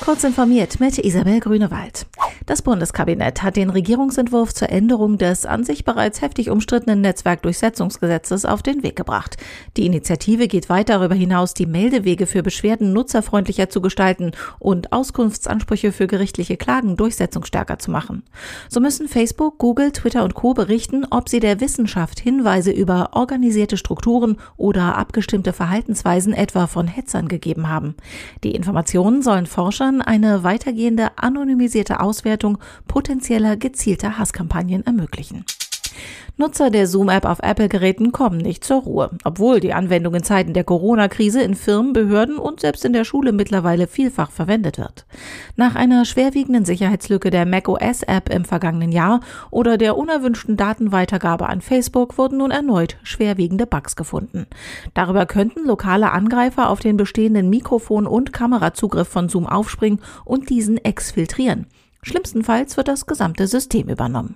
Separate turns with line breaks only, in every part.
Kurz informiert mit Isabel Grünewald. Das Bundeskabinett hat den Regierungsentwurf zur Änderung des an sich bereits heftig umstrittenen Netzwerkdurchsetzungsgesetzes auf den Weg gebracht. Die Initiative geht weit darüber hinaus, die Meldewege für Beschwerden nutzerfreundlicher zu gestalten und Auskunftsansprüche für gerichtliche Klagen durchsetzungsstärker zu machen. So müssen Facebook, Google, Twitter und Co. berichten, ob sie der Wissenschaft Hinweise über organisierte Strukturen oder abgestimmte Verhaltensweisen etwa von Hetzern gegeben haben. Die Informationen sollen Forschern eine weitergehende anonymisierte Auswertung potenzieller gezielter Hasskampagnen ermöglichen. Nutzer der Zoom-App auf Apple-Geräten kommen nicht zur Ruhe, obwohl die Anwendung in Zeiten der Corona-Krise in Firmen, Behörden und selbst in der Schule mittlerweile vielfach verwendet wird. Nach einer schwerwiegenden Sicherheitslücke der macOS-App im vergangenen Jahr oder der unerwünschten Datenweitergabe an Facebook wurden nun erneut schwerwiegende Bugs gefunden. Darüber könnten lokale Angreifer auf den bestehenden Mikrofon- und Kamerazugriff von Zoom aufspringen und diesen exfiltrieren. Schlimmstenfalls wird das gesamte System übernommen.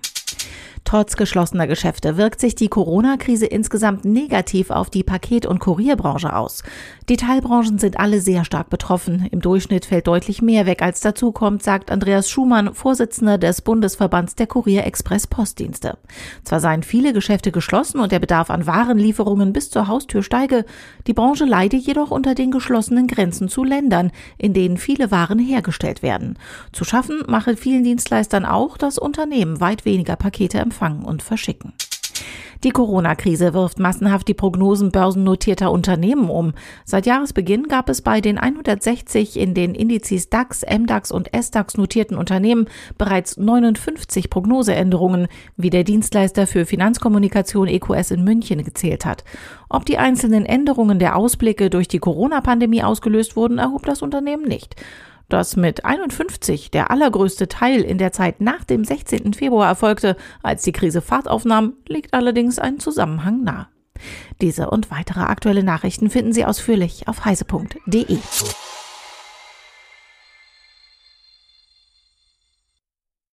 Trotz geschlossener Geschäfte wirkt sich die Corona-Krise insgesamt negativ auf die Paket- und Kurierbranche aus. Die Teilbranchen sind alle sehr stark betroffen. Im Durchschnitt fällt deutlich mehr weg, als dazu kommt, sagt Andreas Schumann, Vorsitzender des Bundesverbands der Kurier-Express-Postdienste. Zwar seien viele Geschäfte geschlossen und der Bedarf an Warenlieferungen bis zur Haustür steige, die Branche leide jedoch unter den geschlossenen Grenzen zu Ländern, in denen viele Waren hergestellt werden. Zu schaffen mache vielen Dienstleistern auch, dass Unternehmen weit weniger Pakete empfangen empfangen und verschicken. Die Corona-Krise wirft massenhaft die Prognosen börsennotierter Unternehmen um. Seit Jahresbeginn gab es bei den 160 in den Indizes DAX, MDAX und SDAX notierten Unternehmen bereits 59 Prognoseänderungen, wie der Dienstleister für Finanzkommunikation EQS in München gezählt hat. Ob die einzelnen Änderungen der Ausblicke durch die Corona-Pandemie ausgelöst wurden, erhob das Unternehmen nicht. Dass mit 51 der allergrößte Teil in der Zeit nach dem 16. Februar erfolgte, als die Krise Fahrt aufnahm, liegt allerdings ein Zusammenhang nahe. Diese und weitere aktuelle Nachrichten finden Sie ausführlich auf heise.de.